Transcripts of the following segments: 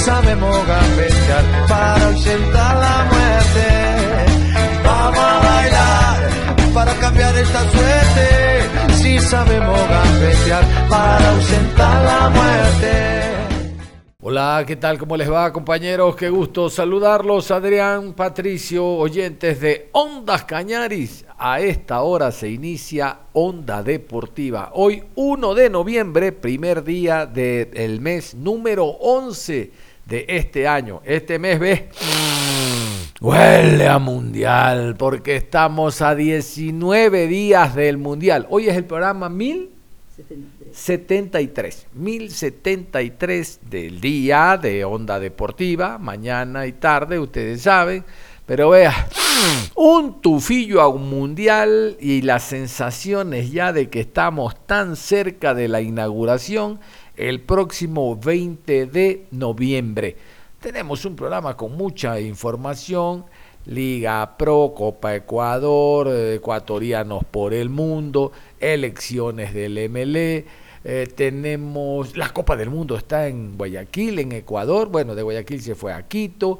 Sabemos gambetear para ausentar la muerte. Vamos a bailar para cambiar esta suerte. Si sabemos gambetear para ausentar la muerte. Hola, ¿qué tal? ¿Cómo les va, compañeros? Qué gusto saludarlos. Adrián, Patricio, oyentes de Ondas Cañaris. A esta hora se inicia Onda Deportiva. Hoy, 1 de noviembre, primer día del mes número 11 de este año. Este mes, ve Huele a mundial, porque estamos a 19 días del mundial. Hoy es el programa 1073. 1073 del día de Onda Deportiva, mañana y tarde, ustedes saben. Pero vea, un tufillo a un mundial y las sensaciones ya de que estamos tan cerca de la inauguración el próximo 20 de noviembre. Tenemos un programa con mucha información, Liga Pro, Copa Ecuador, ecuatorianos por el mundo, elecciones del MLE, eh, tenemos la Copa del Mundo está en Guayaquil, en Ecuador. Bueno, de Guayaquil se fue a Quito.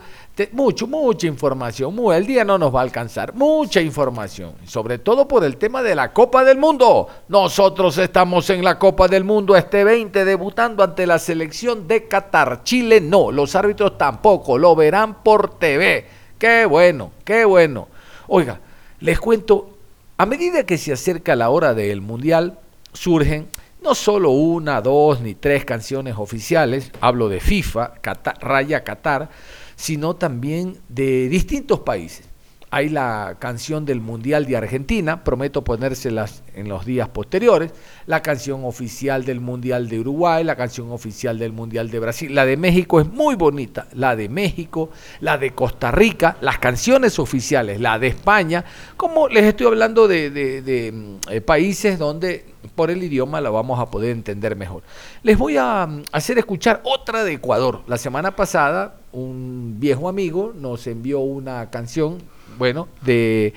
mucho, mucha información. Muy, el día no nos va a alcanzar. Mucha información. Sobre todo por el tema de la Copa del Mundo. Nosotros estamos en la Copa del Mundo este 20 debutando ante la selección de Qatar. Chile no. Los árbitros tampoco. Lo verán por TV. Qué bueno, qué bueno. Oiga, les cuento. A medida que se acerca la hora del Mundial, surgen no solo una, dos ni tres canciones oficiales, hablo de FIFA, Raya Qatar, sino también de distintos países. Hay la canción del Mundial de Argentina, prometo ponérselas en los días posteriores, la canción oficial del Mundial de Uruguay, la canción oficial del Mundial de Brasil, la de México es muy bonita, la de México, la de Costa Rica, las canciones oficiales, la de España, como les estoy hablando de, mm, eh, países donde por el idioma la vamos a poder entender mejor. Les voy a mm, hacer escuchar otra de Ecuador. La semana pasada un viejo amigo nos envió una canción bueno, de,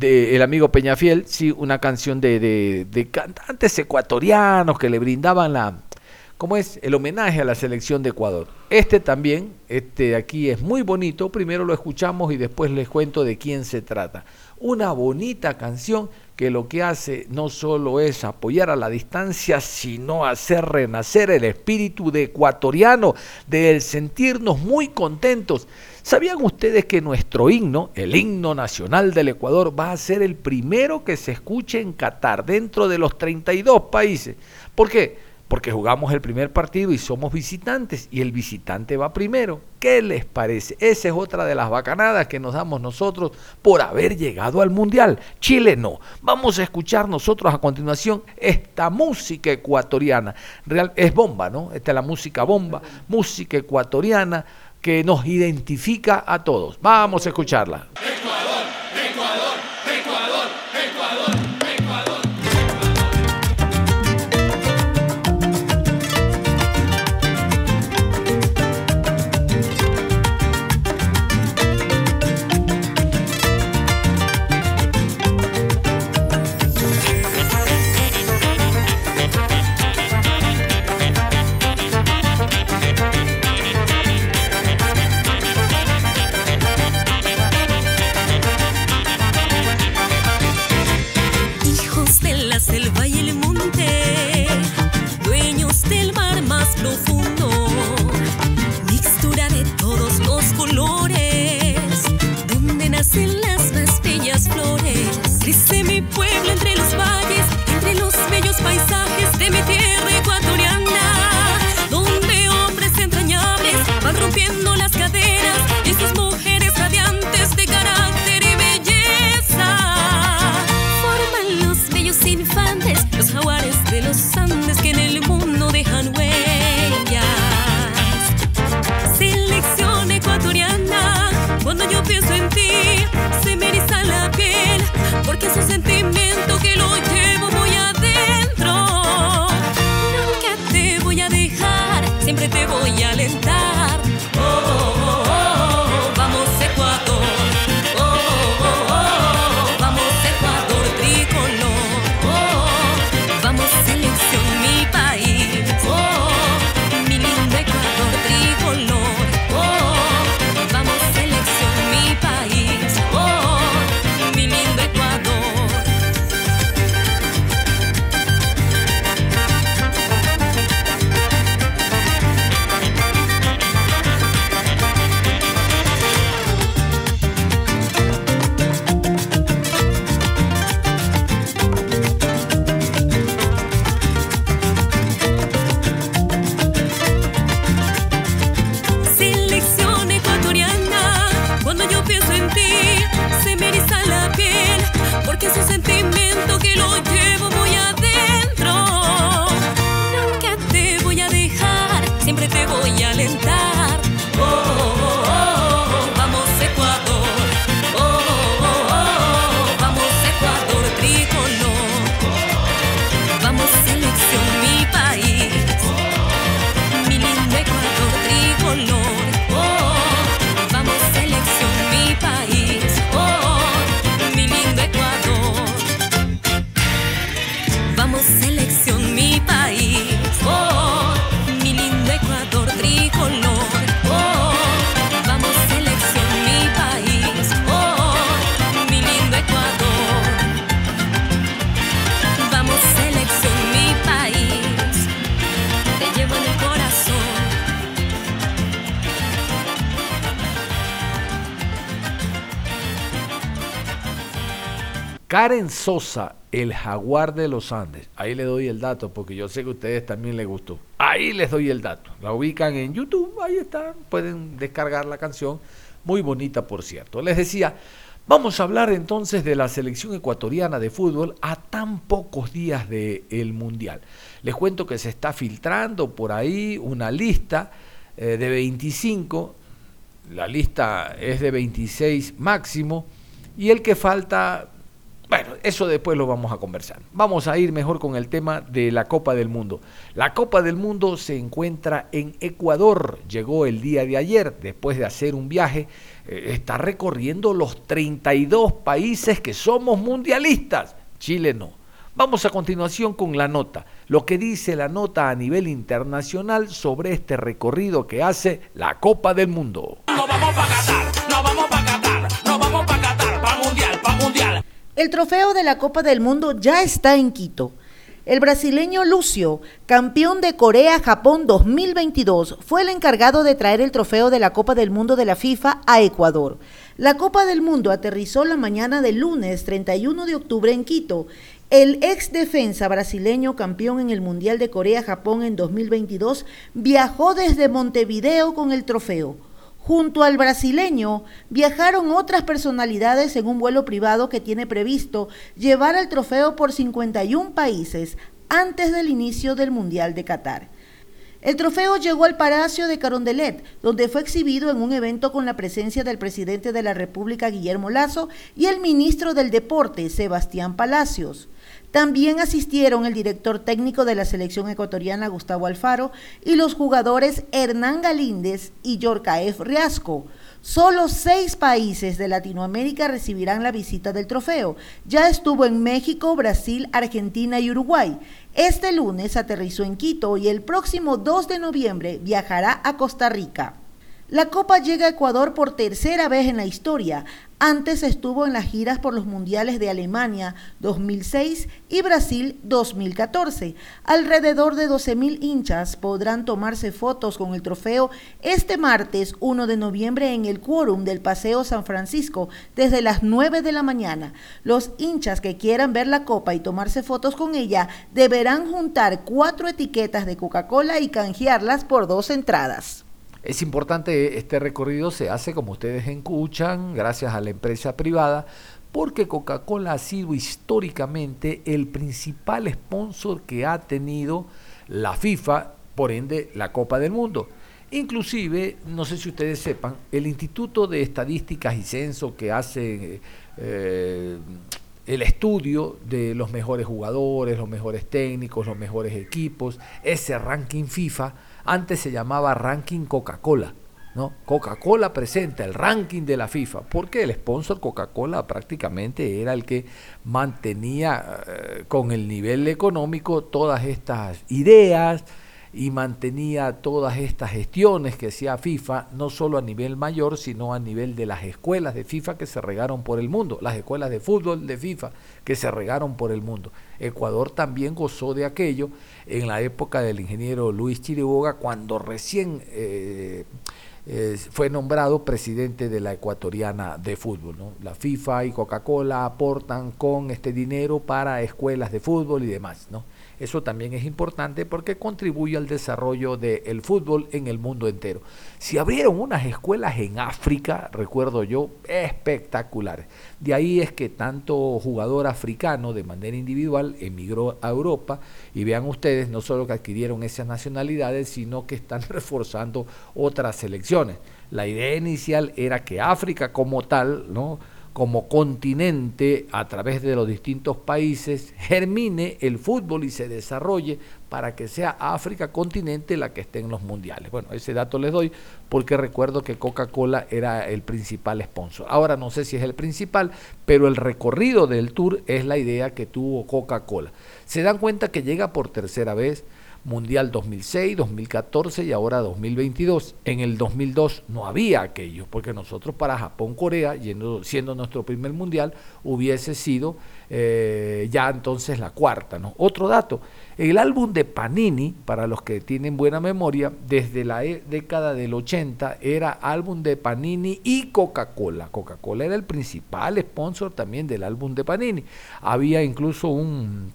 el amigo Peñafiel, sí, una canción de, de, cantantes ecuatorianos que le brindaban la, ¿cómo es? El homenaje a la selección de Ecuador. Este también, este aquí es muy bonito, primero lo escuchamos y después les cuento de quién se trata. Una bonita canción que lo que hace no solo es apoyar a la distancia, sino hacer renacer el espíritu de ecuatoriano, de sentirnos muy contentos ¿Sabían ustedes que nuestro himno, el himno nacional del Ecuador, va a ser el primero que se escuche en Qatar, dentro de los 32 países? ¿Por qué? Porque jugamos el primer partido y somos visitantes y el visitante va primero. ¿Qué les parece? Esa es otra de las bacanadas que nos damos nosotros por haber llegado al Mundial. Chile no. Vamos a escuchar nosotros a continuación esta música ecuatoriana. Real, es bomba, ¿no? Esta es la música bomba, música ecuatoriana que nos identifica a todos. Vamos a escucharla. Las Karen Sosa, el jaguar de los Andes. Ahí le doy el dato porque yo sé que a ustedes también les gustó. Ahí les doy el dato. La ubican en YouTube, ahí está. Pueden descargar la canción. Muy bonita, por cierto. Les decía, vamos a hablar entonces de la selección ecuatoriana de fútbol a tan pocos días del Mundial. Les cuento que se está filtrando por ahí una lista eh, de 25. La lista es de 26 máximo. Y el que falta bueno, eso después lo vamos a conversar. Vamos a ir mejor con el tema de la Copa del Mundo. La Copa del Mundo se encuentra en Ecuador. Llegó el día de ayer, después de hacer un viaje. Eh, está recorriendo los 32 países que somos mundialistas. Chile no. Vamos a continuación con la nota. Lo que dice la nota a nivel internacional sobre este recorrido que hace la Copa del Mundo. No vamos para El trofeo de la Copa del Mundo ya está en Quito. El brasileño Lucio, campeón de Corea-Japón 2022, fue el encargado de traer el trofeo de la Copa del Mundo de la FIFA a Ecuador. La Copa del Mundo aterrizó la mañana del lunes 31 de octubre en Quito. El ex defensa brasileño campeón en el Mundial de Corea-Japón en 2022 viajó desde Montevideo con el trofeo. Junto al brasileño viajaron otras personalidades en un vuelo privado que tiene previsto llevar el trofeo por 51 países antes del inicio del Mundial de Qatar. El trofeo llegó al Palacio de Carondelet, donde fue exhibido en un evento con la presencia del presidente de la República, Guillermo Lazo, y el ministro del Deporte, Sebastián Palacios. También asistieron el director técnico de la selección ecuatoriana Gustavo Alfaro y los jugadores Hernán Galíndez y Yorcaef Riasco. Solo seis países de Latinoamérica recibirán la visita del trofeo. Ya estuvo en México, Brasil, Argentina y Uruguay. Este lunes aterrizó en Quito y el próximo 2 de noviembre viajará a Costa Rica. La Copa llega a Ecuador por tercera vez en la historia. Antes estuvo en las giras por los mundiales de Alemania 2006 y Brasil 2014. Alrededor de 12.000 hinchas podrán tomarse fotos con el trofeo este martes 1 de noviembre en el quórum del Paseo San Francisco desde las 9 de la mañana. Los hinchas que quieran ver la copa y tomarse fotos con ella deberán juntar cuatro etiquetas de Coca-Cola y canjearlas por dos entradas. Es importante, este recorrido se hace, como ustedes escuchan, gracias a la empresa privada, porque Coca-Cola ha sido históricamente el principal sponsor que ha tenido la FIFA, por ende la Copa del Mundo. Inclusive, no sé si ustedes sepan, el Instituto de Estadísticas y Censo que hace eh, el estudio de los mejores jugadores, los mejores técnicos, los mejores equipos. Ese ranking FIFA antes se llamaba ranking Coca-Cola. ¿no? Coca-Cola presenta el ranking de la FIFA, porque el sponsor Coca-Cola prácticamente era el que mantenía eh, con el nivel económico todas estas ideas, y mantenía todas estas gestiones que hacía FIFA, no solo a nivel mayor, sino a nivel de las escuelas de FIFA que se regaron por el mundo, las escuelas de fútbol de FIFA que se regaron por el mundo. Ecuador también gozó de aquello en la época del ingeniero Luis Chiriboga, cuando recién eh, eh, fue nombrado presidente de la ecuatoriana de fútbol. La FIFA y Coca-Cola aportan con este dinero para escuelas de fútbol y demás. ¿no? Eso también es importante porque contribuye al desarrollo del fútbol en el mundo entero. Si abrieron unas escuelas en África, recuerdo yo, espectaculares. De ahí es que tanto jugador africano de manera individual emigró a Europa y vean ustedes, no solo que adquirieron esas nacionalidades, sino que están reforzando otras selecciones. La idea inicial era que África como tal, ¿no? Como continente a través de los distintos países germine el fútbol y se desarrolle para que sea África continente la que esté en los mundiales. Bueno, ese dato les doy porque recuerdo que Coca-Cola era el principal sponsor. Ahora no sé si es el principal, pero el recorrido del tour es la idea que tuvo Coca-Cola. Se dan cuenta que llega por tercera vez Mundial 2006, 2014 y ahora 2022. En el 2002 no había aquello, porque nosotros para Japón, Corea, siendo nuestro primer Mundial, hubiese sido eh, ya entonces la cuarta. ¿no? Otro dato, el álbum de Panini, para los que tienen buena memoria, desde la e, década del 80 era álbum de Panini y Coca-Cola. Coca-Cola era el principal sponsor también del álbum de Panini. Había incluso un,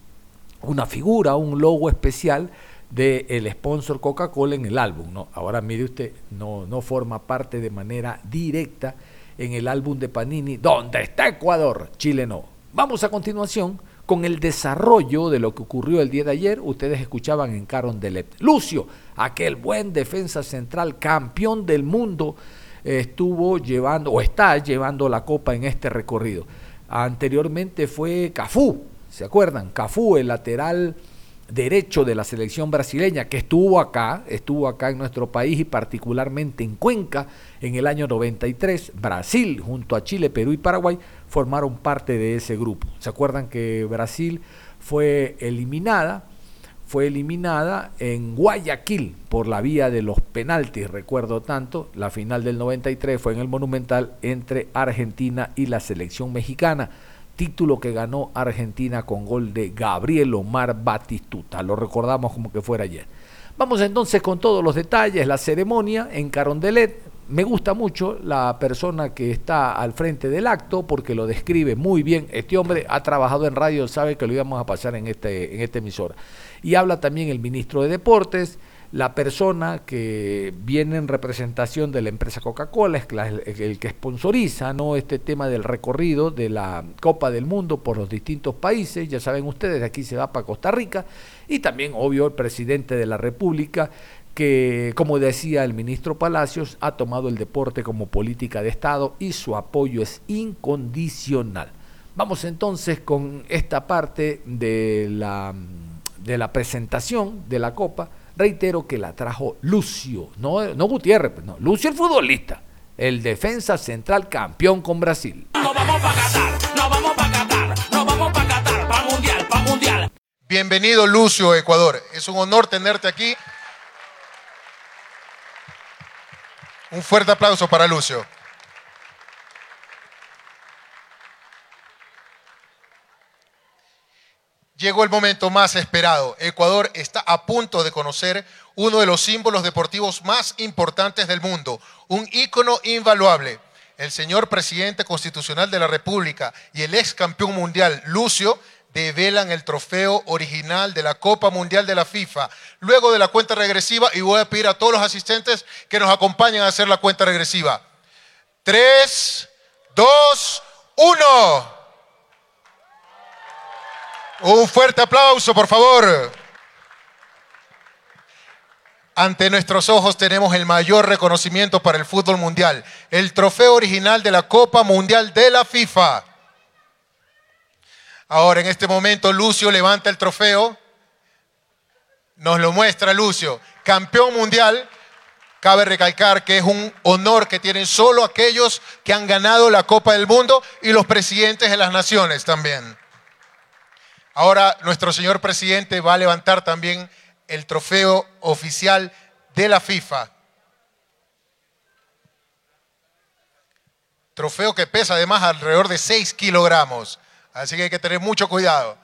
una figura, un logo especial del el sponsor Coca-Cola en el álbum. ¿no? Ahora mire usted, no, no forma parte de manera directa en el álbum de Panini, ¿dónde está Ecuador? Chile no. Vamos a continuación con el desarrollo de lo que ocurrió el día de ayer. Ustedes escuchaban en Carondelet. Lucio, aquel buen defensa central, campeón del mundo, estuvo llevando o está llevando la copa en este recorrido. Anteriormente fue Cafú, ¿se acuerdan? Cafú, el lateral derecho de la selección brasileña que estuvo acá, estuvo acá en nuestro país y particularmente en Cuenca en el año 93. Brasil junto a Chile, Perú y Paraguay formaron parte de ese grupo. ¿Se acuerdan que Brasil fue eliminada? Fue eliminada en Guayaquil por la vía de los penaltis, recuerdo tanto. La final del 93 fue en el Monumental entre Argentina y la selección mexicana título que ganó Argentina con gol de Gabriel Omar Batistuta. Lo recordamos como que fuera ayer. Vamos entonces con todos los detalles, la ceremonia en Carondelet. Me gusta mucho la persona que está al frente del acto porque lo describe muy bien. Este hombre ha trabajado en radio, sabe que lo íbamos a pasar en, este, en esta emisora. Y habla también el ministro de Deportes, la persona que viene en representación de la empresa Coca-Cola, es el que sponsoriza ¿no? este tema del recorrido de la Copa del Mundo por los distintos países, ya saben ustedes, de aquí se va para Costa Rica, y también, obvio, el presidente de la República, que, como decía el ministro Palacios, ha tomado el deporte como política de Estado y su apoyo es incondicional. Vamos entonces con esta parte de la, de la presentación de la Copa Reitero que la trajo Lucio, no, no Gutiérrez, pues, no, Lucio el futbolista, el defensa central campeón con Brasil. No vamos para Qatar, no vamos para Qatar, no vamos para Qatar, para Mundial, para Mundial. Bienvenido Lucio, Ecuador. Es un honor tenerte aquí. Un fuerte aplauso para Lucio. Llegó el momento más esperado. Ecuador está a punto de conocer uno de los símbolos deportivos más importantes del mundo, un ícono invaluable. El señor presidente constitucional de la República y el ex campeón mundial Lucio develan el trofeo original de la Copa Mundial de la FIFA. Luego de la cuenta regresiva, y voy a pedir a todos los asistentes que nos acompañen a hacer la cuenta regresiva. Tres, dos, uno. Un fuerte aplauso, por favor. Ante nuestros ojos tenemos el mayor reconocimiento para el fútbol mundial, el trofeo original de la Copa Mundial de la FIFA. Ahora, en este momento, Lucio levanta el trofeo. Nos lo muestra Lucio. Campeón mundial. Cabe recalcar que es un honor que tienen solo aquellos que han ganado la Copa del Mundo y los presidentes de las naciones también. Ahora nuestro señor presidente va a levantar también el trofeo oficial de la FIFA. Trofeo que pesa además alrededor de 6 kilogramos. Así que hay que tener mucho cuidado.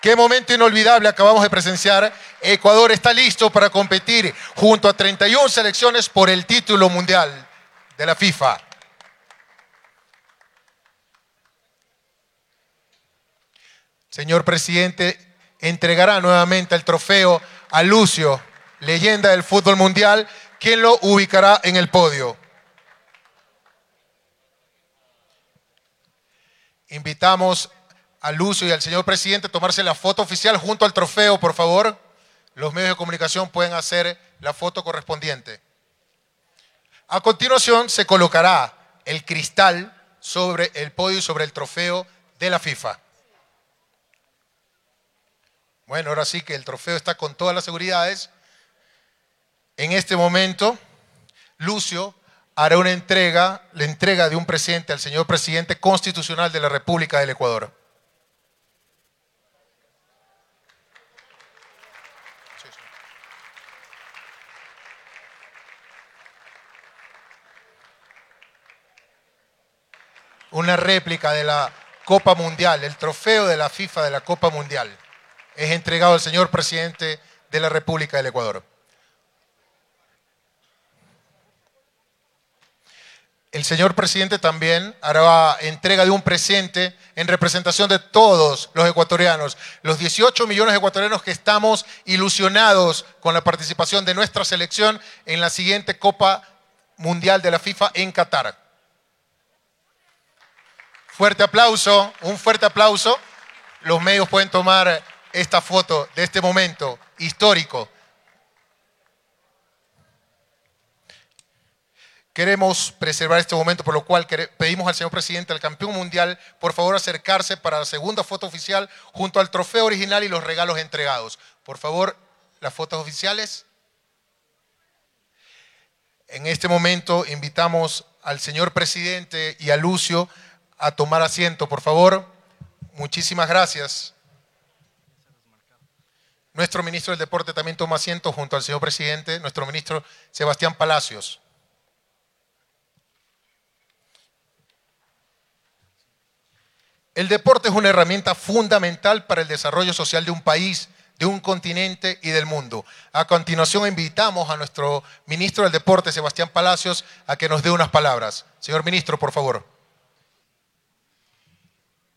Qué momento inolvidable acabamos de presenciar. Ecuador está listo para competir junto a 31 selecciones por el título mundial de la FIFA. Señor presidente, entregará nuevamente el trofeo a Lucio, leyenda del fútbol mundial, quien lo ubicará en el podio. Invitamos a Lucio y al señor presidente a tomarse la foto oficial junto al trofeo, por favor. Los medios de comunicación pueden hacer la foto correspondiente. A continuación se colocará el cristal sobre el podio y sobre el trofeo de la FIFA. Bueno, ahora sí que el trofeo está con todas las seguridades. En este momento, Lucio hará una entrega, la entrega de un presidente al señor presidente constitucional de la República del Ecuador. Una réplica de la Copa Mundial, el trofeo de la FIFA de la Copa Mundial, es entregado al señor presidente de la República del Ecuador. el señor presidente también hará entrega de un presente en representación de todos los ecuatorianos, los 18 millones de ecuatorianos que estamos ilusionados con la participación de nuestra selección en la siguiente Copa Mundial de la FIFA en Qatar. Fuerte aplauso, un fuerte aplauso. Los medios pueden tomar esta foto de este momento histórico Queremos preservar este momento, por lo cual pedimos al señor presidente, al campeón mundial, por favor acercarse para la segunda foto oficial junto al trofeo original y los regalos entregados. Por favor, las fotos oficiales. En este momento invitamos al señor presidente y a Lucio a tomar asiento, por favor. Muchísimas gracias. Nuestro ministro del Deporte también toma asiento junto al señor presidente, nuestro ministro Sebastián Palacios. El deporte es una herramienta fundamental para el desarrollo social de un país, de un continente y del mundo. A continuación invitamos a nuestro ministro del Deporte, Sebastián Palacios, a que nos dé unas palabras. Señor ministro, por favor.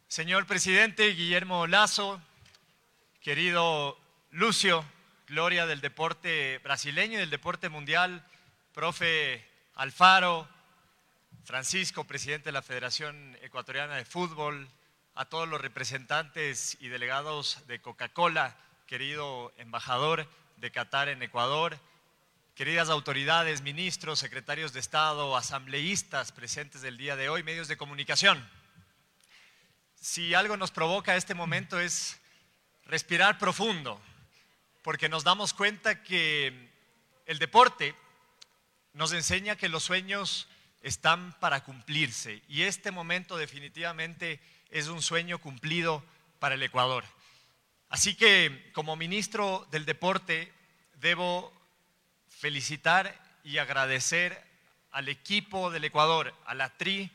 Señor presidente Guillermo Lazo, querido Lucio, gloria del deporte brasileño y del deporte mundial, profe Alfaro, Francisco, presidente de la Federación Ecuatoriana de Fútbol, a todos los representantes y delegados de Coca-Cola, querido embajador de Qatar en Ecuador, queridas autoridades, ministros, secretarios de Estado, asambleístas presentes del día de hoy, medios de comunicación. Si algo nos provoca este momento es respirar profundo, porque nos damos cuenta que el deporte nos enseña que los sueños están para cumplirse y este momento definitivamente es un sueño cumplido para el Ecuador. Así que como ministro del Deporte debo felicitar y agradecer al equipo del Ecuador, a la TRI,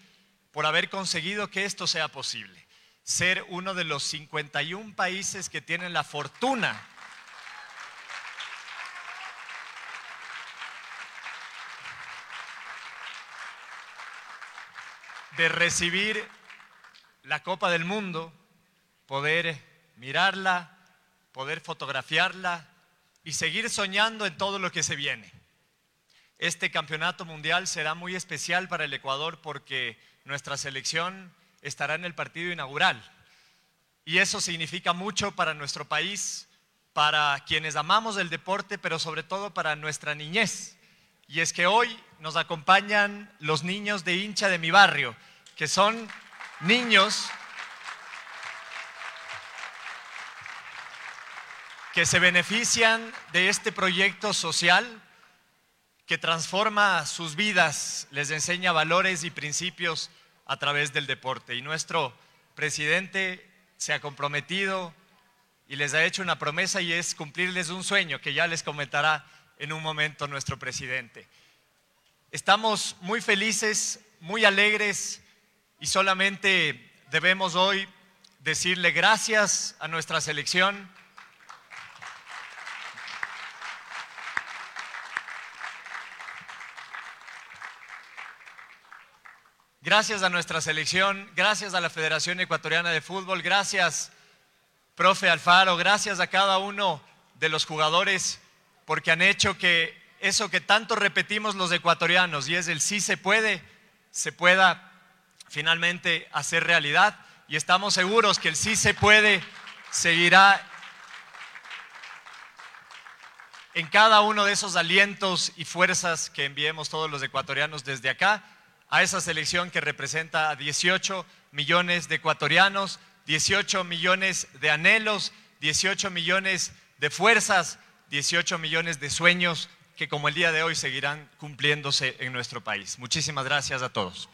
por haber conseguido que esto sea posible. Ser uno de los 51 países que tienen la fortuna de recibir la Copa del Mundo, poder mirarla, poder fotografiarla y seguir soñando en todo lo que se viene. Este campeonato mundial será muy especial para el Ecuador porque nuestra selección estará en el partido inaugural. Y eso significa mucho para nuestro país, para quienes amamos el deporte, pero sobre todo para nuestra niñez. Y es que hoy nos acompañan los niños de hincha de mi barrio, que son niños que se benefician de este proyecto social que transforma sus vidas, les enseña valores y principios a través del deporte. Y nuestro presidente se ha comprometido y les ha hecho una promesa y es cumplirles un sueño que ya les comentará en un momento nuestro presidente. Estamos muy felices, muy alegres y solamente debemos hoy decirle gracias a nuestra selección. Gracias a nuestra selección, gracias a la Federación Ecuatoriana de Fútbol, gracias, profe Alfaro, gracias a cada uno de los jugadores porque han hecho que eso que tanto repetimos los ecuatorianos y es el sí se puede, se pueda finalmente hacer realidad y estamos seguros que el sí se puede seguirá en cada uno de esos alientos y fuerzas que enviemos todos los ecuatorianos desde acá a esa selección que representa a 18 millones de ecuatorianos, 18 millones de anhelos, 18 millones de fuerzas, 18 millones de sueños que como el día de hoy seguirán cumpliéndose en nuestro país. Muchísimas gracias a todos.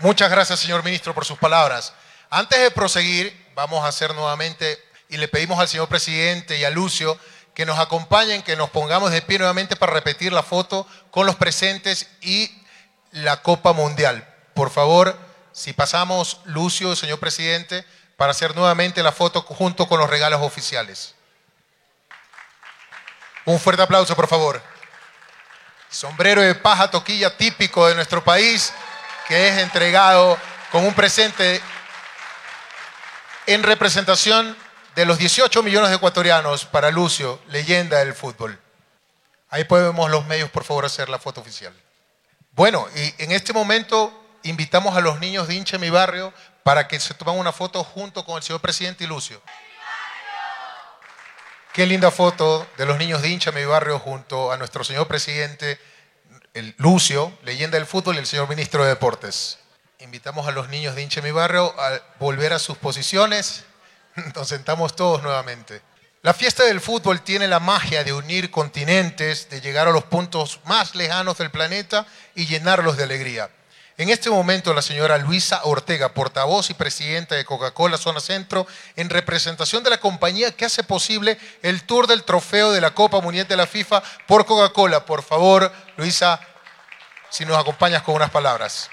Muchas gracias, señor ministro, por sus palabras. Antes de proseguir, vamos a hacer nuevamente, y le pedimos al señor presidente y a Lucio que nos acompañen, que nos pongamos de pie nuevamente para repetir la foto con los presentes y la Copa Mundial. Por favor, si pasamos, Lucio, señor presidente, para hacer nuevamente la foto junto con los regalos oficiales. Un fuerte aplauso, por favor. Sombrero de paja toquilla típico de nuestro país, que es entregado con un presente en representación de los 18 millones de ecuatorianos para Lucio, leyenda del fútbol. Ahí podemos los medios, por favor, hacer la foto oficial. Bueno, y en este momento invitamos a los niños de hincha mi barrio para que se tomen una foto junto con el señor presidente y Lucio. Qué linda foto de los niños de hincha mi barrio junto a nuestro señor presidente, el Lucio, leyenda del fútbol, y el señor ministro de Deportes. Invitamos a los niños de hincha mi barrio a volver a sus posiciones. Nos sentamos todos nuevamente. La fiesta del fútbol tiene la magia de unir continentes, de llegar a los puntos más lejanos del planeta y llenarlos de alegría. En este momento, la señora Luisa Ortega, portavoz y presidenta de Coca-Cola Zona Centro, en representación de la compañía que hace posible el tour del trofeo de la Copa Mundial de la FIFA por Coca-Cola. Por favor, Luisa, si nos acompañas con unas palabras.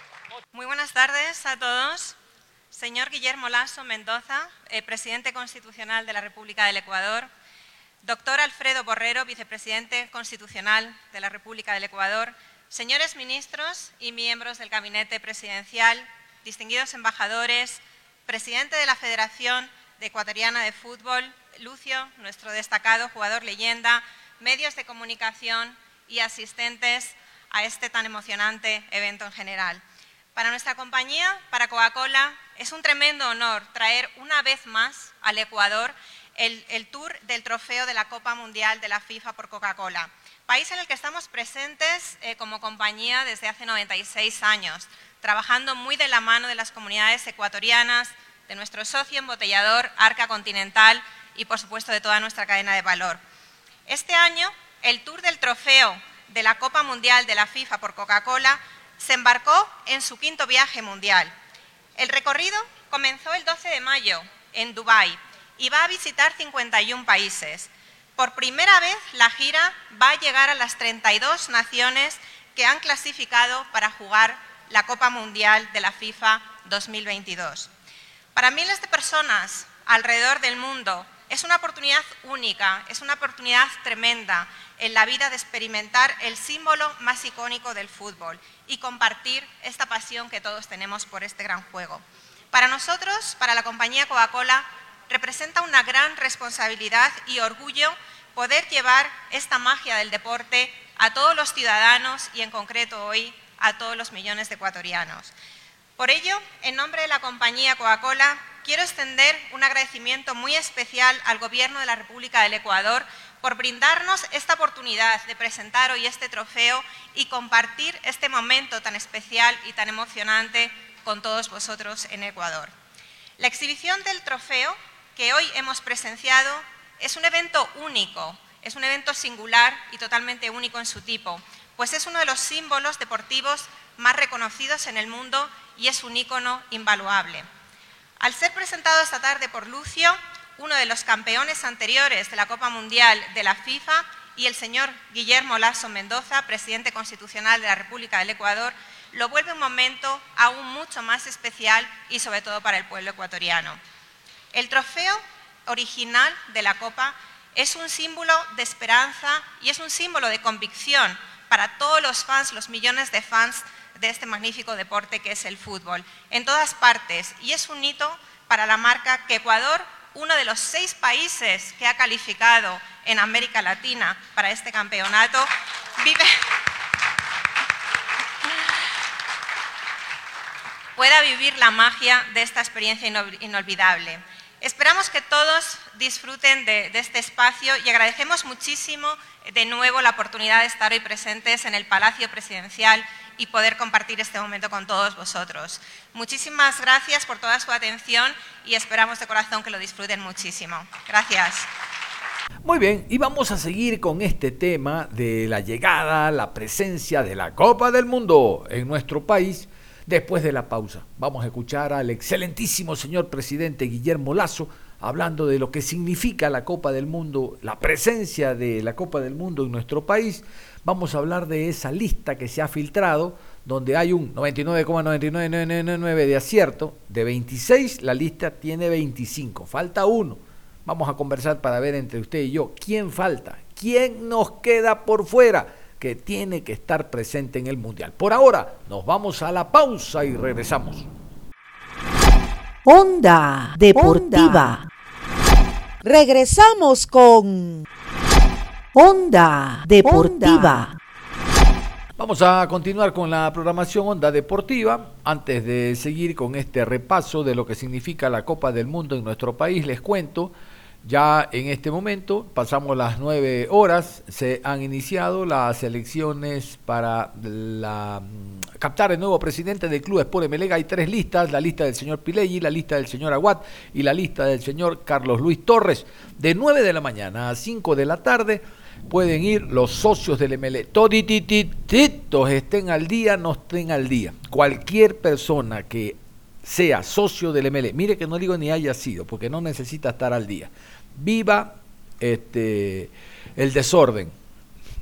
Muy buenas tardes a todos. Señor Guillermo Lasso Mendoza, eh, presidente constitucional de la República del Ecuador. Doctor Alfredo Borrero, vicepresidente constitucional de la República del Ecuador. Señores ministros y miembros del gabinete presidencial, distinguidos embajadores, presidente de la Federación de Ecuatoriana de Fútbol, Lucio, nuestro destacado jugador leyenda, medios de comunicación y asistentes a este tan emocionante evento en general. Para nuestra compañía, para Coca-Cola, es un tremendo honor traer una vez más al Ecuador el, tour del trofeo de la Copa Mundial de la FIFA por Coca-Cola, país en el que estamos presentes eh, como compañía desde hace 96 años, trabajando muy de la mano de las comunidades ecuatorianas, de nuestro socio embotellador Arca Continental y, por supuesto, de toda nuestra cadena de valor. Este año, el tour del trofeo de la Copa Mundial de la FIFA por Coca-Cola se embarcó en su quinto viaje mundial. El recorrido comenzó el 12 de mayo en Dubái y va a visitar 51 países. Por primera vez la gira va a llegar a las 32 naciones que han clasificado para jugar la Copa Mundial de la FIFA 2022. Para miles de personas alrededor del mundo es una oportunidad única, es una oportunidad tremenda en la vida de experimentar el símbolo más icónico del fútbol y compartir esta pasión que todos tenemos por este gran juego. Para nosotros, para la compañía Coca-Cola, representa una gran responsabilidad y orgullo poder llevar esta magia del deporte a todos los ciudadanos y en concreto hoy a todos los millones de ecuatorianos. Por ello, en nombre de la compañía Coca-Cola, quiero extender un agradecimiento muy especial al Gobierno de la República del Ecuador por brindarnos esta oportunidad de presentar hoy este trofeo y compartir este momento tan especial y tan emocionante con todos vosotros en Ecuador. La exhibición del trofeo que hoy hemos presenciado es un evento único, es un evento singular y totalmente único en su tipo, pues es uno de los símbolos deportivos más reconocidos en el mundo y es un ícono invaluable. Al ser presentado esta tarde por Lucio, uno de los campeones anteriores de la Copa Mundial de la FIFA, y el señor Guillermo Lasso Mendoza, presidente constitucional de la República del Ecuador, lo vuelve un momento aún mucho más especial y sobre todo para el pueblo ecuatoriano. El trofeo original de la Copa es un símbolo de esperanza y es un símbolo de convicción para todos los fans, los millones de fans de este magnífico deporte que es el fútbol, en todas partes. Y es un hito para la marca que Ecuador, uno de los seis países que ha calificado en América Latina para este campeonato, vive... pueda vivir la magia de esta experiencia inolvidable. Esperamos que todos disfruten de, este espacio y agradecemos muchísimo de nuevo la oportunidad de estar hoy presentes en el Palacio Presidencial y poder compartir este momento con todos vosotros. Muchísimas gracias por toda su atención y esperamos de corazón que lo disfruten muchísimo. Gracias. Muy bien, y vamos a seguir con este tema de la llegada, la presencia de la Copa del Mundo en nuestro país después de la pausa. Vamos a escuchar al excelentísimo señor presidente Guillermo Lazo hablando de lo que significa la Copa del Mundo, la presencia de la Copa del Mundo en nuestro país. Vamos a hablar de esa lista que se ha filtrado, donde hay un 99,99999 de acierto. De 26, la lista tiene 25. Falta uno. Vamos a conversar para ver entre usted y yo quién falta, quién nos queda por fuera que tiene que estar presente en el Mundial. Por ahora, nos vamos a la pausa y regresamos. Onda Deportiva. Regresamos con Onda Deportiva. Vamos a continuar con la programación Onda Deportiva. Antes de seguir con este repaso de lo que significa la Copa del Mundo en nuestro país, les cuento ya en este momento, pasamos las nueve horas, se han iniciado las elecciones para la, mm, captar el nuevo presidente del Club Sport Melega. Hay tres listas, la lista del señor Pileggi, la lista del señor Aguat y la lista del señor Carlos Luis Torres. De 9 de la mañana a 5 de la tarde pueden ir los socios del MLE. Toditititos estén al día, no estén al día. Cualquier persona que sea socio del MLE, mire que no digo ni haya sido, porque no necesita estar al día. Viva este, el desorden.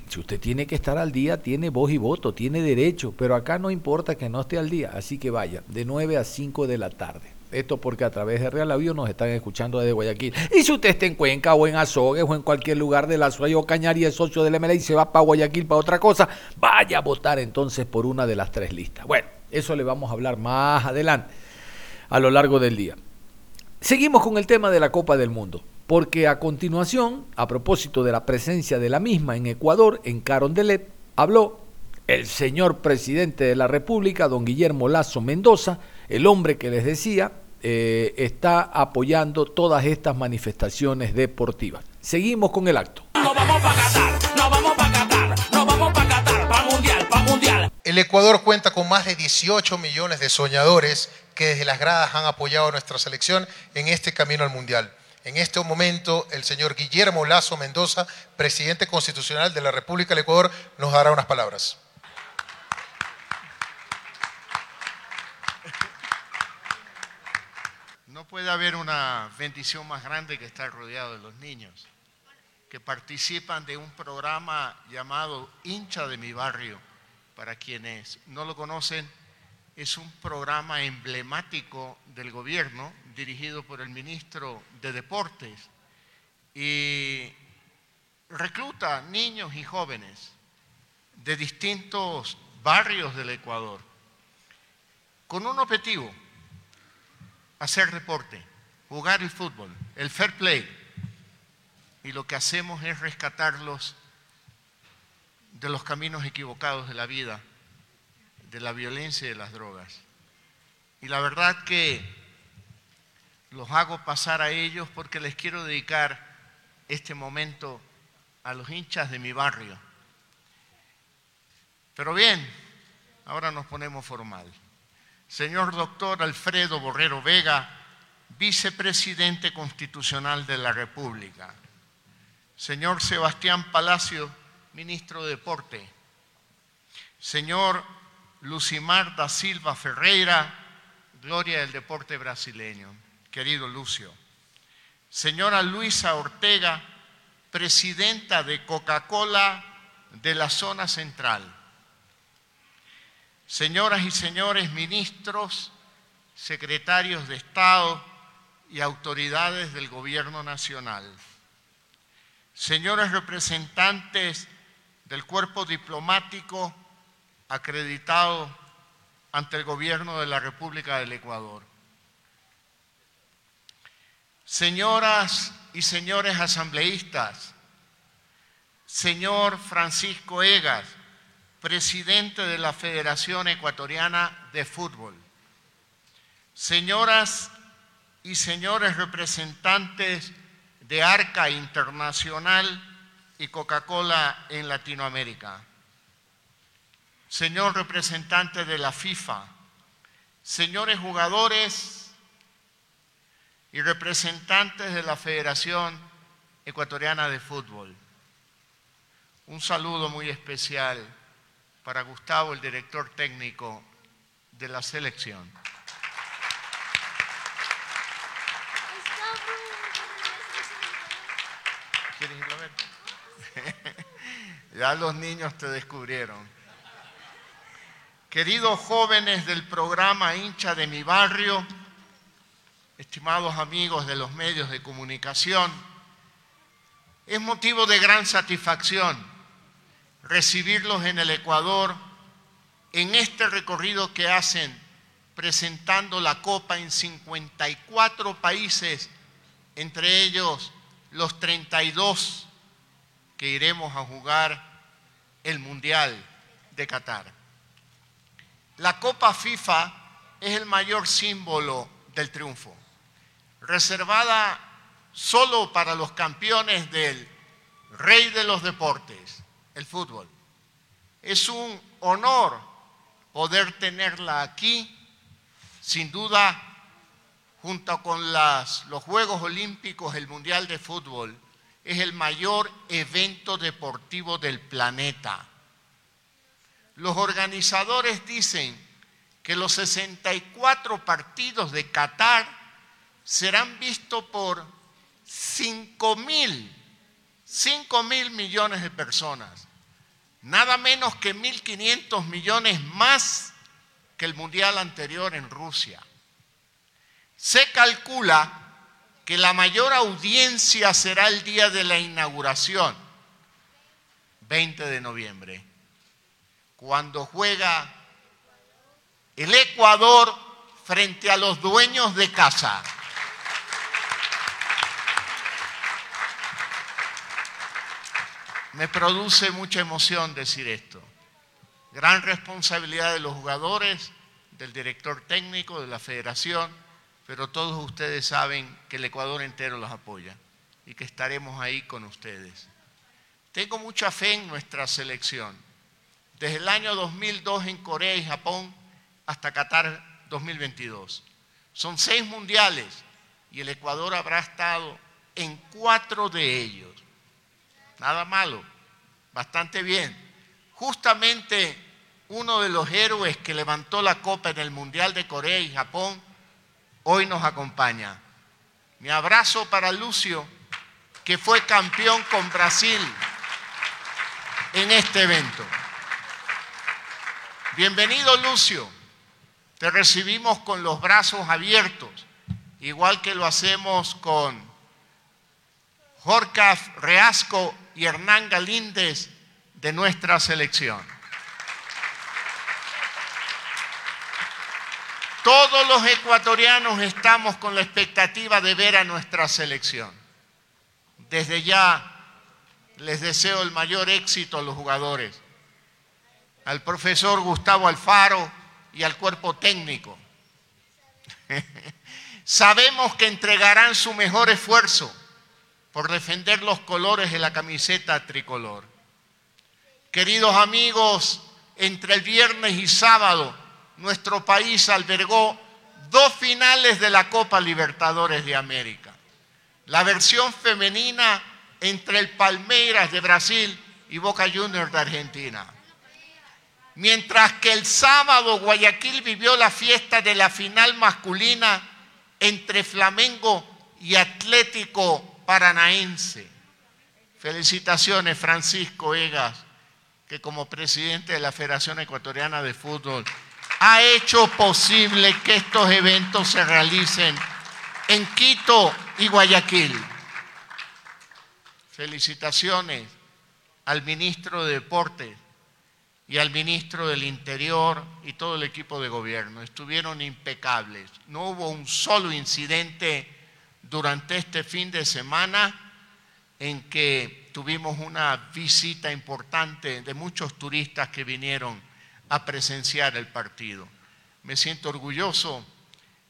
Si usted tiene que estar al día, tiene voz y voto, tiene derecho, pero acá no importa que no esté al día, así que vaya, de 9 a 5 de la tarde. Esto porque a través de Real Avión nos están escuchando desde Guayaquil. Y si usted está en Cuenca o en Azogues o en cualquier lugar de la ciudad o Cañar y es socio del MLE y se va para Guayaquil para otra cosa, vaya a votar entonces por una de las tres listas. Bueno, eso le vamos a hablar más adelante a lo largo del día. Seguimos con el tema de la Copa del Mundo, porque a continuación, a propósito de la presencia de la misma en Ecuador, en Carondelet, habló el señor presidente de la República, don Guillermo Lazo Mendoza, el hombre que les decía, eh, está apoyando todas estas manifestaciones deportivas. Seguimos con el acto. No vamos para Qatar, no vamos para Qatar, no vamos para Qatar, para Mundial, para Mundial. El Ecuador cuenta con más de 18 millones de soñadores que desde las gradas han apoyado a nuestra selección en este camino al Mundial. En este momento, el señor Guillermo Lazo Mendoza, presidente constitucional de la República del Ecuador, nos dará unas palabras. No puede haber una bendición más grande que estar rodeado de los niños, que participan de un programa llamado Hincha de mi barrio. Para quienes no lo conocen, es un programa emblemático del gobierno dirigido por el ministro de Deportes y recluta niños y jóvenes de distintos barrios del Ecuador con un objetivo, hacer deporte, jugar el fútbol, el fair play. Y lo que hacemos es rescatarlos de los caminos equivocados de la vida de la violencia y de las drogas. Y la verdad que los hago pasar a ellos porque les quiero dedicar este momento a los hinchas de mi barrio. Pero bien, ahora nos ponemos formal. Señor doctor Alfredo Borrero Vega, vicepresidente constitucional de la República. Señor Sebastián Palacio, ministro de Deporte. Señor Lucimar da Silva Ferreira, gloria del deporte brasileño. Querido Lucio. Señora Luisa Ortega, presidenta de Coca-Cola de la zona central. Señoras y señores ministros, secretarios de Estado y autoridades del Gobierno Nacional. Señores representantes del cuerpo diplomático acreditado ante el Gobierno de la República del Ecuador. Señoras y señores asambleístas, señor Francisco Egas, presidente de la Federación Ecuatoriana de Fútbol, señoras y señores representantes de Arca Internacional y Coca-Cola en Latinoamérica, señor representante de la FIFA, señores jugadores y representantes de la Federación Ecuatoriana de Fútbol. Un saludo muy especial para Gustavo, el director técnico de la selección. ¿Quieres ir a ver? ya los niños te descubrieron. Queridos jóvenes del programa Hincha de mi barrio, estimados amigos de los medios de comunicación, es motivo de gran satisfacción recibirlos en el Ecuador en este recorrido que hacen presentando la Copa en 54 países, entre ellos los 32 que iremos a jugar el Mundial de Qatar. La Copa FIFA es el mayor símbolo del triunfo, reservada solo para los campeones del rey de los deportes, el fútbol. Es un honor poder tenerla aquí, sin duda, junto con las, los Juegos Olímpicos, el Mundial de Fútbol, es el mayor evento deportivo del planeta. Los organizadores dicen que los 64 partidos de Qatar serán vistos por 5 mil, 5 mil millones de personas nada menos que 1.500 millones más que el mundial anterior en Rusia. Se calcula que la mayor audiencia será el día de la inauguración, 20 de noviembre, cuando juega el Ecuador frente a los dueños de casa. Me produce mucha emoción decir esto. Gran responsabilidad de los jugadores, del director técnico, de la federación, pero todos ustedes saben que el Ecuador entero los apoya y que estaremos ahí con ustedes. Tengo mucha fe en nuestra selección. Desde el año 2002 en Corea y Japón hasta Qatar 2022. Son seis mundiales y el Ecuador habrá estado en cuatro de ellos. Nada malo, bastante bien. Justamente uno de los héroes que levantó la copa en el Mundial de Corea y Japón hoy nos acompaña. Mi abrazo para Lucio, que fue campeón con Brasil en este evento. Bienvenido Lucio, te recibimos con los brazos abiertos, igual que lo hacemos con Jorge Reasco y Hernán Galíndez de nuestra selección. Todos los ecuatorianos estamos con la expectativa de ver a nuestra selección. Desde ya les deseo el mayor éxito a los jugadores, al profesor Gustavo Alfaro y al cuerpo técnico. Sabemos que entregarán su mejor esfuerzo por defender los colores de la camiseta tricolor. Queridos amigos, entre el viernes y sábado, nuestro país albergó dos finales de la Copa Libertadores de América. La versión femenina entre el Palmeiras de Brasil y Boca Juniors de Argentina. Mientras que el sábado Guayaquil vivió la fiesta de la final masculina entre Flamengo y Atlético Paranaense. Felicitaciones Francisco Egas, que como presidente de la Federación Ecuatoriana de Fútbol ha hecho posible que estos eventos se realicen en Quito y Guayaquil. Felicitaciones al ministro de Deportes y al ministro del Interior y todo el equipo de gobierno. Estuvieron impecables. No hubo un solo incidente durante este fin de semana en que tuvimos una visita importante de muchos turistas que vinieron a presenciar el partido. Me siento orgulloso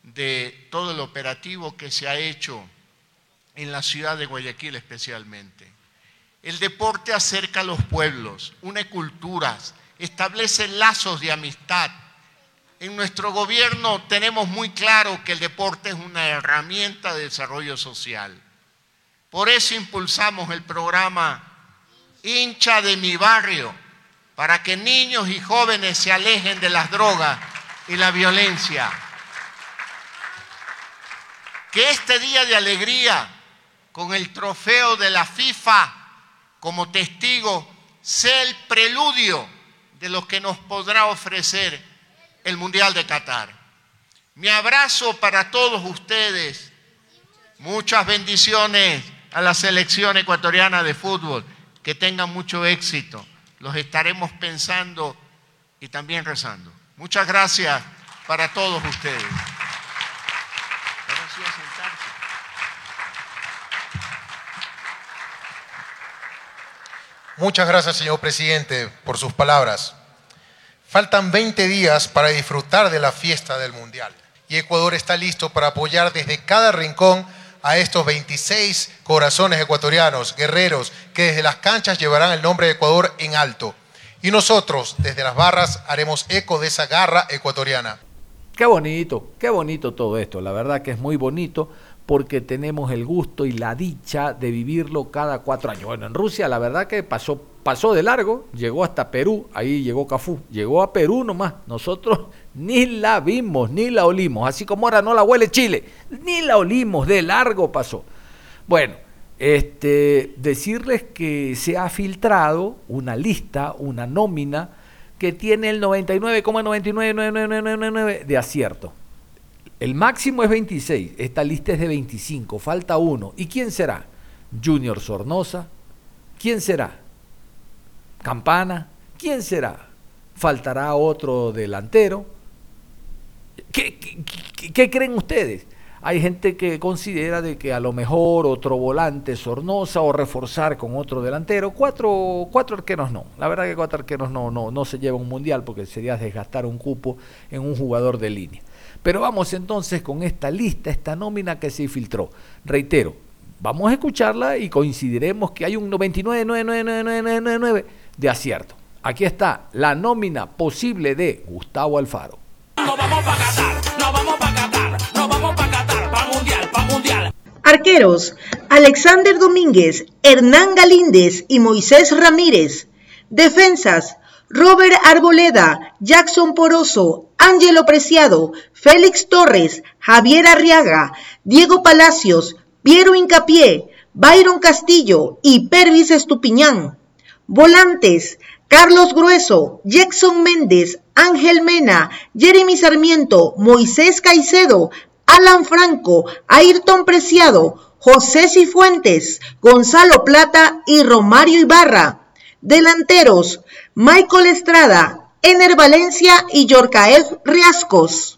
de todo el operativo que se ha hecho en la ciudad de Guayaquil especialmente. El deporte acerca a los pueblos, une culturas, establece lazos de amistad. En nuestro gobierno tenemos muy claro que el deporte es una herramienta de desarrollo social. Por eso impulsamos el programa hincha de mi barrio, para que niños y jóvenes se alejen de las drogas y la violencia. Que este día de alegría, con el trofeo de la FIFA como testigo, sea el preludio de lo que nos podrá ofrecer el Mundial de Qatar. Mi abrazo para todos ustedes. Muchas bendiciones a la selección ecuatoriana de fútbol. Que tengan mucho éxito. Los estaremos pensando y también rezando. Muchas gracias para todos ustedes. Muchas gracias, señor presidente, por sus palabras. Faltan 20 días para disfrutar de la fiesta del Mundial y Ecuador está listo para apoyar desde cada rincón a estos 26 corazones ecuatorianos, guerreros, que desde las canchas llevarán el nombre de Ecuador en alto. Y nosotros, desde las barras, haremos eco de esa garra ecuatoriana. Qué bonito, qué bonito todo esto. La verdad que es muy bonito porque tenemos el gusto y la dicha de vivirlo cada cuatro años. Bueno, en Rusia la verdad que pasó, pasó de largo, llegó hasta Perú, ahí llegó Cafú, llegó a Perú nomás. Nosotros ni la vimos, ni la olimos, así como ahora no la huele Chile, ni la olimos, de largo pasó. Bueno, este, decirles que se ha filtrado una lista, una nómina, que tiene el 99,99999 de acierto. El máximo es 26, esta lista es de 25, falta uno. ¿Y quién será? Junior Sornosa. ¿Quién será? Campana. ¿Quién será? Faltará otro delantero. ¿Qué, creen ustedes? Hay gente que considera de que a lo mejor otro volante Sornosa o reforzar con otro delantero. Cuatro, cuatro arqueros no. La verdad que cuatro arqueros no, no, no se lleva un mundial porque sería desgastar un cupo en un jugador de línea. Pero vamos entonces con esta lista, esta nómina que se filtró. Reitero, vamos a escucharla y coincidiremos que hay un 99,99999 de acierto. Aquí está la nómina posible de Gustavo Alfaro. No vamos para Qatar, no vamos para Qatar, no vamos para Qatar, para Mundial, para Mundial. Arqueros, Alexander Domínguez, Hernán Galíndez y Moisés Ramírez. Defensas, Robert Arboleda, Jackson Poroso, Ángelo Preciado, Félix Torres, Javier Arriaga, Diego Palacios, Piero Incapié, Byron Castillo y Pervis Estupiñán. Volantes, Carlos Grueso, Jackson Méndez, Ángel Mena, Jeremy Sarmiento, Moisés Caicedo, Alan Franco, Ayrton Preciado, José Cifuentes, Gonzalo Plata y Romario Ibarra. Delanteros, Michael Estrada, Ener Valencia y Yorcaev Riascos.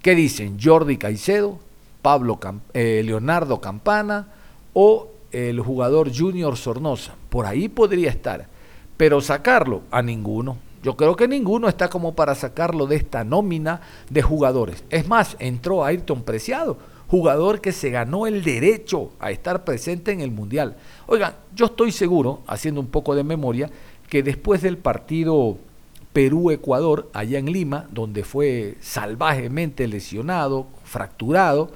¿Qué dicen? Jordi Caicedo, Pablo eh, Leonardo Campana o el jugador Junior Sornosa. Por ahí podría estar. Pero sacarlo a ninguno. Yo creo que ninguno está como para sacarlo de esta nómina de jugadores. Es más, entró Ayrton Preciado, jugador que se ganó el derecho a estar presente en el Mundial. Oigan, yo estoy seguro, haciendo un poco de memoria, que después del partido Perú-Ecuador, allá en Lima, donde fue salvajemente lesionado, fracturado,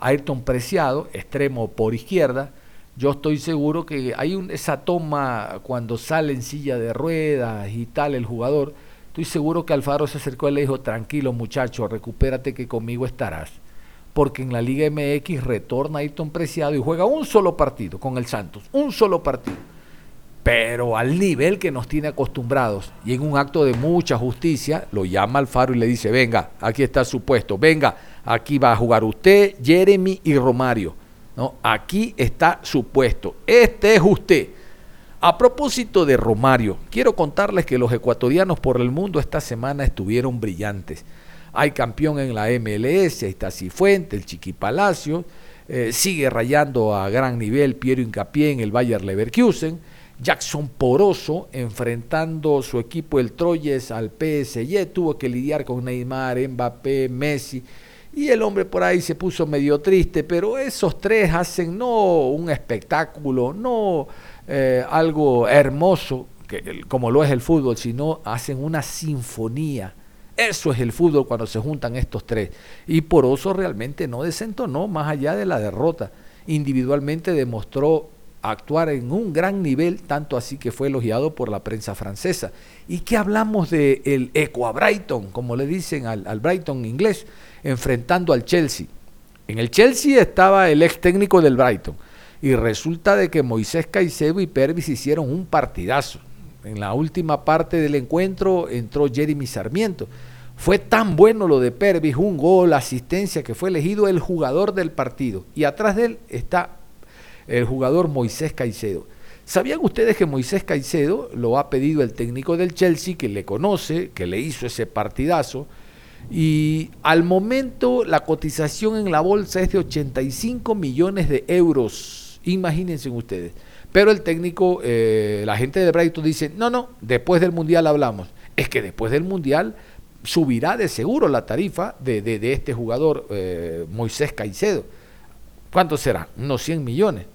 Ayrton Preciado, extremo por izquierda, yo estoy seguro que hay un, esa toma cuando sale en silla de ruedas y tal el jugador, estoy seguro que Alfaro se acercó y le dijo, tranquilo muchacho, recupérate que conmigo estarás. Porque en la Liga MX retorna Ayrton Preciado y juega un solo partido con el Santos, un solo partido. Pero al nivel que nos tiene acostumbrados y en un acto de mucha justicia, lo llama Alfaro y le dice, venga, aquí está su puesto, venga, aquí va a jugar usted, Jeremy y Romario ¿no? Aquí está su puesto. Este es usted. A propósito de Romario, quiero contarles que los ecuatorianos por el mundo esta semana estuvieron brillantes. Hay campeón en la MLS, está Cifuente, el Chiqui Palacio, eh, sigue rayando a gran nivel Piero Incapié en el Bayer Leverkusen, Jackson Poroso enfrentando su equipo el Troyes al PSG, tuvo que lidiar con Neymar, Mbappé, Messi, y el hombre por ahí se puso medio triste, pero esos tres hacen no un espectáculo, no eh, algo hermoso, que, como lo es el fútbol, sino hacen una sinfonía. Eso es el fútbol cuando se juntan estos tres. Y Poroso realmente no desentonó más allá de la derrota. Individualmente demostró actuar en un gran nivel, tanto así que fue elogiado por la prensa francesa. ¿Y qué hablamos del el Equa Brighton, como le dicen al, al Brighton inglés? enfrentando al Chelsea. En el Chelsea estaba el ex técnico del Brighton y resulta de que Moisés Caicedo y Pervis hicieron un partidazo. En la última parte del encuentro entró Jeremy Sarmiento. Fue tan bueno lo de Pervis, un gol, asistencia, que fue elegido el jugador del partido. Y atrás de él está el jugador Moisés Caicedo. ¿Sabían ustedes que Moisés Caicedo lo ha pedido el técnico del Chelsea, que le conoce, que le hizo ese partidazo? Y al momento la cotización en la bolsa es de 85 millones de euros. Imagínense ustedes. Pero el técnico, eh, la gente de Brighton dice, no, no, después del Mundial hablamos. Es que después del Mundial subirá de seguro la tarifa de, de, este jugador eh, Moisés Caicedo. ¿Cuánto será? Unos 100 millones.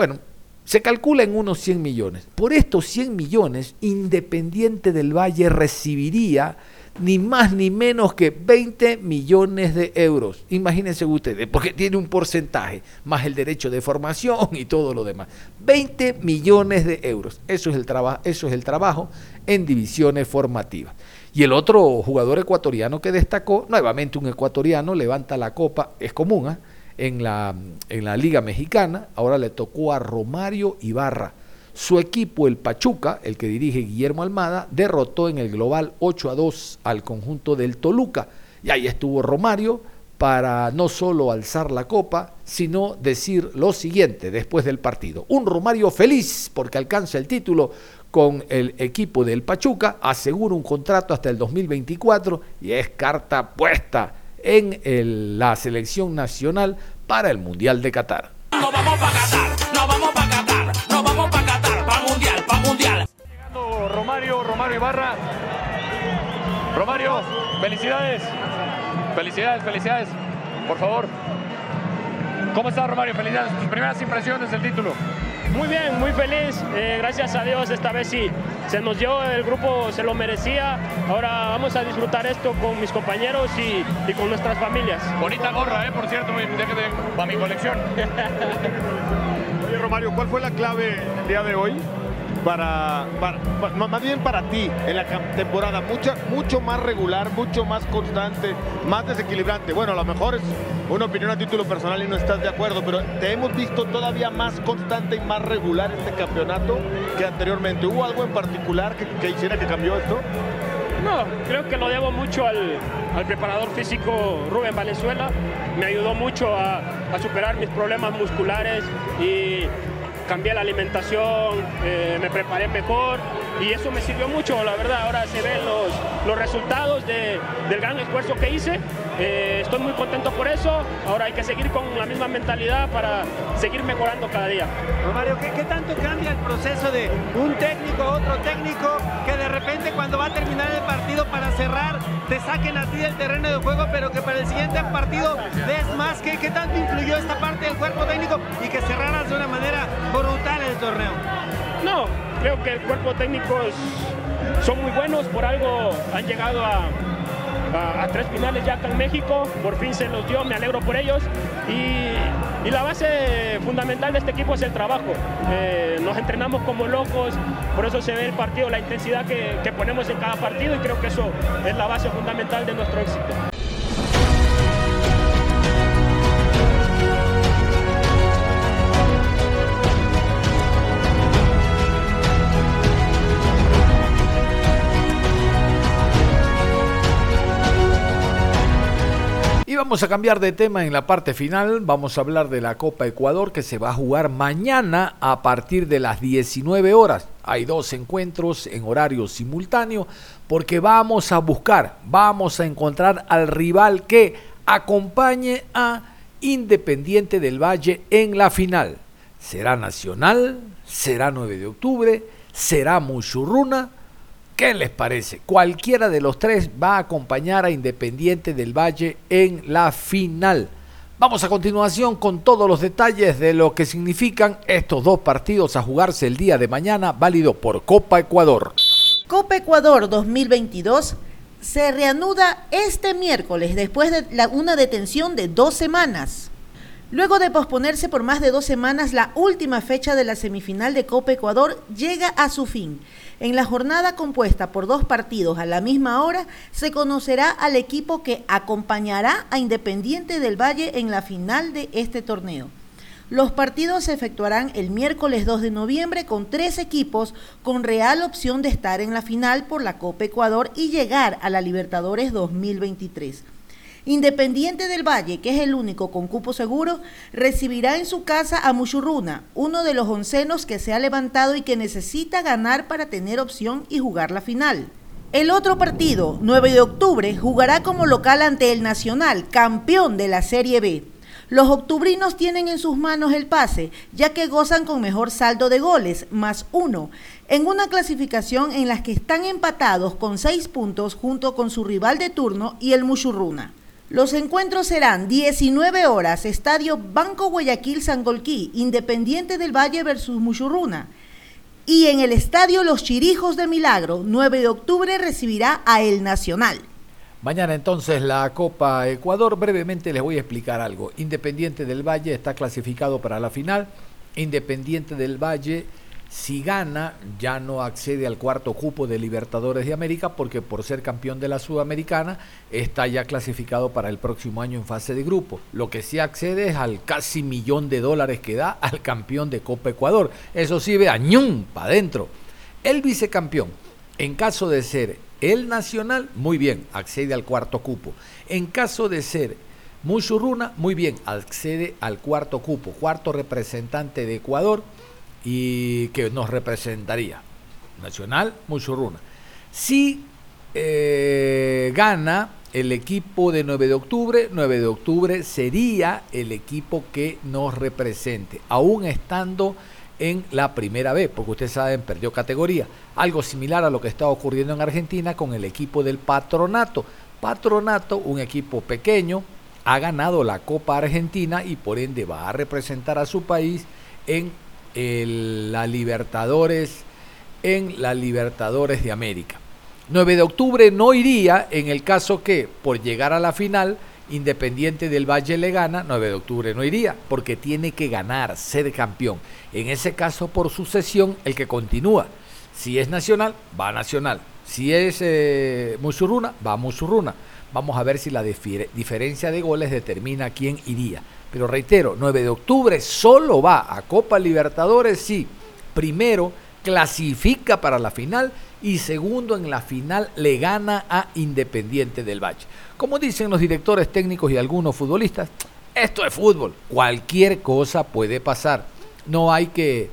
Bueno, se calcula en unos 100 millones. Por estos 100 millones, Independiente del Valle recibiría ni más ni menos que 20 millones de euros. Imagínense ustedes, porque tiene un porcentaje, más el derecho de formación y todo lo demás. 20 millones de euros. Eso es el, eso es el trabajo en divisiones formativas. Y el otro jugador ecuatoriano que destacó, nuevamente un ecuatoriano, levanta la copa, es común, ¿ah? En, la, en la Liga Mexicana, ahora le tocó a Romario Ibarra su equipo, el Pachuca, el que dirige Guillermo Almada, derrotó en el global 8 a 2 al conjunto del Toluca. Y ahí estuvo Romario para no solo alzar la copa, sino decir lo siguiente después del partido. Un Romario feliz porque alcanza el título con el equipo del Pachuca, asegura un contrato hasta el 2024 y es carta puesta en la selección nacional para el Mundial de Qatar. No vamos para Qatar, no vamos para Qatar, no vamos para Qatar, para Mundial, para Mundial. Llegando Romario, Romario Ibarra. Romario, felicidades. Felicidades, felicidades. Por favor. ¿Cómo está Romario? Felicidades. Tus primeras impresiones del título. Muy bien, muy feliz. Eh, gracias a Dios esta vez sí. Se nos dio, el grupo se lo merecía. Ahora vamos a disfrutar esto con mis compañeros y, y con nuestras familias. Bonita gorra, ¿eh? Por cierto, déjate para mi colección. Oye, Romario, ¿cuál fue la clave el día de hoy para, más bien para ti en la temporada, mucha, mucho más regular, mucho más constante, más desequilibrante. Bueno, a lo mejor es una opinión a título personal y no estás de acuerdo, pero te hemos visto todavía más constante y más regular este campeonato que anteriormente. ¿Hubo algo en particular que, hiciera que cambió esto? No, creo que lo debo mucho al, preparador físico Rubén Valenzuela. Me ayudó mucho a, a superar mis problemas musculares y cambié la alimentación, eh, me preparé mejor y eso me sirvió mucho, la verdad. Ahora se ven los, los resultados del gran esfuerzo que hice. Eh, estoy muy contento por eso. Ahora hay que seguir con la misma mentalidad para seguir mejorando cada día. Romario, ¿qué, ¿qué, tanto cambia el proceso de un técnico a otro técnico que de repente cuando va a terminar el partido partido para cerrar, te saquen a ti del terreno de juego, pero que para el siguiente partido des más. ¿Qué, qué tanto influyó esta parte del cuerpo técnico y que cerraras de una manera brutal el torneo? No, creo que el cuerpo técnico es- son muy buenos, por algo han llegado a, tres finales ya acá en México, por fin se los dio, me alegro por ellos. Y, la base fundamental de este equipo es el trabajo. Eh, nos entrenamos como locos, por eso se ve el partido, la intensidad que ponemos en cada partido y creo que eso es la base fundamental de nuestro éxito. Vamos a cambiar de tema en la parte final. Vamos a hablar de la Copa Ecuador que se va a jugar mañana a partir de las 19 horas. Hay dos encuentros en horario simultáneo porque vamos a buscar, vamos a encontrar al rival que acompañe a Independiente del Valle en la final. ¿Será Nacional? ¿Será 9 de octubre? ¿Será Muchurruna? ¿Qué les parece? Cualquiera de los tres va a acompañar a Independiente del Valle en la final. Vamos a continuación con todos los detalles de lo que significan estos dos partidos a jugarse el día de mañana, válido por Copa Ecuador. Copa Ecuador 2022 se reanuda este miércoles después de la- una detención de dos semanas. Luego de posponerse por más de dos semanas, la última fecha de la semifinal de Copa Ecuador llega a su fin. En la jornada compuesta por dos partidos a la misma hora, se conocerá al equipo que acompañará a Independiente del Valle en la final de este torneo. Los partidos se efectuarán el miércoles 2 de noviembre con tres equipos con real opción de estar en la final por la Copa Ecuador y llegar a la Libertadores 2023. Independiente del Valle, que es el único con cupo seguro, recibirá en su casa a Muchurruna, uno de los oncenos que se ha levantado y que necesita ganar para tener opción y jugar la final. El otro partido, 9 de octubre, jugará como local ante el Nacional, campeón de la Serie B. Los octubrinos tienen en sus manos el pase, ya que gozan con mejor saldo de goles, más uno, en una clasificación en la que están empatados con seis puntos junto con su rival de turno y el Muchurruna. Los encuentros serán 19 horas, Estadio Banco Guayaquil Sangolquí, Independiente del Valle versus Muchurruna. Y en el Estadio Los Chirijos de Milagro, 9 de octubre, recibirá a El Nacional. Mañana entonces la Copa Ecuador. Brevemente les voy a explicar algo. Independiente del Valle está clasificado para la final. Independiente del Valle, si gana, ya no accede al cuarto cupo de Libertadores de América porque por ser campeón de la Sudamericana está ya clasificado para el próximo año en fase de grupo. Lo que sí accede es al casi millón de dólares que da al campeón de Copa Ecuador. Eso sí, ve añún para adentro. El vicecampeón, en caso de ser el Nacional, muy bien, accede al cuarto cupo. En caso de ser Muchurruna, muy bien, accede al cuarto cupo, cuarto representante de Ecuador y que nos representaría. Nacional, Muchurruna. Si eh, gana el equipo de 9 de octubre, 9 de octubre sería el equipo que nos represente, aún estando en la primera vez, porque ustedes saben, perdió categoría. Algo similar a lo que está ocurriendo en Argentina con el equipo del Patronato. Patronato, un equipo pequeño, ha ganado la Copa Argentina y por ende va a representar a su país en el- la Libertadores, en la Libertadores de América. 9 de octubre no iría en el caso que por llegar a la final Independiente del Valle le gana, 9 de octubre no iría, porque tiene que ganar, ser campeón. En ese caso, por sucesión, el que continúa. Si es nacional, va nacional. Si es eh, Musurruna, va Musurruna. Vamos a ver si la diferencia de goles determina quién iría. Pero reitero, 9 de octubre solo va a Copa Libertadores si primero clasifica para la final y segundo en la final le gana a Independiente del Valle. Como dicen los directores técnicos y algunos futbolistas, esto es fútbol, cualquier cosa puede pasar, no hay que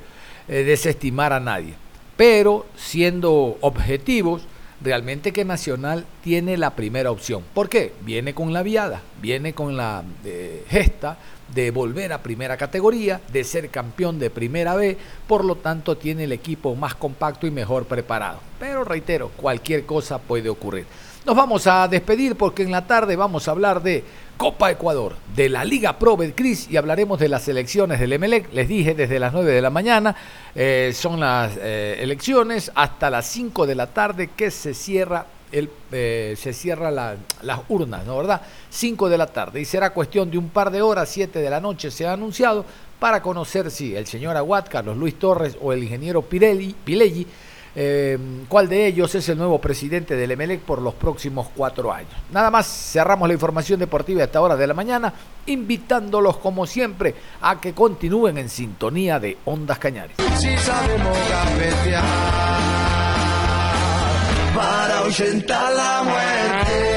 eh, desestimar a nadie. Pero siendo objetivos, realmente que Nacional tiene la primera opción. ¿Por qué? Viene con la viada, viene con la eh, gesta de volver a primera categoría, de ser campeón de primera B, por lo tanto tiene el equipo más compacto y mejor preparado. Pero reitero, cualquier cosa puede ocurrir. Nos vamos a despedir porque en la tarde vamos a hablar de Copa Ecuador, de la Liga Pro Betcris y hablaremos de las elecciones del Emelec. Les dije desde las 9 de la mañana, eh, son las eh, elecciones hasta las 5 de la tarde que se cierra el, eh, se cierra la- las urnas, ¿no verdad? 5 de la tarde y será cuestión de un par de horas, 7 de la noche se ha anunciado para conocer si el señor Aguad, Carlos Luis Torres o el ingeniero Pirelli, Pileggi, eh, cuál de ellos es el nuevo presidente del Emelec por los próximos cuatro años. Nada más cerramos la información deportiva a esta hora de la mañana, invitándolos como siempre a que continúen en sintonía de Ondas Cañares. Si sabemos gambetear para ahuyentar la muerte.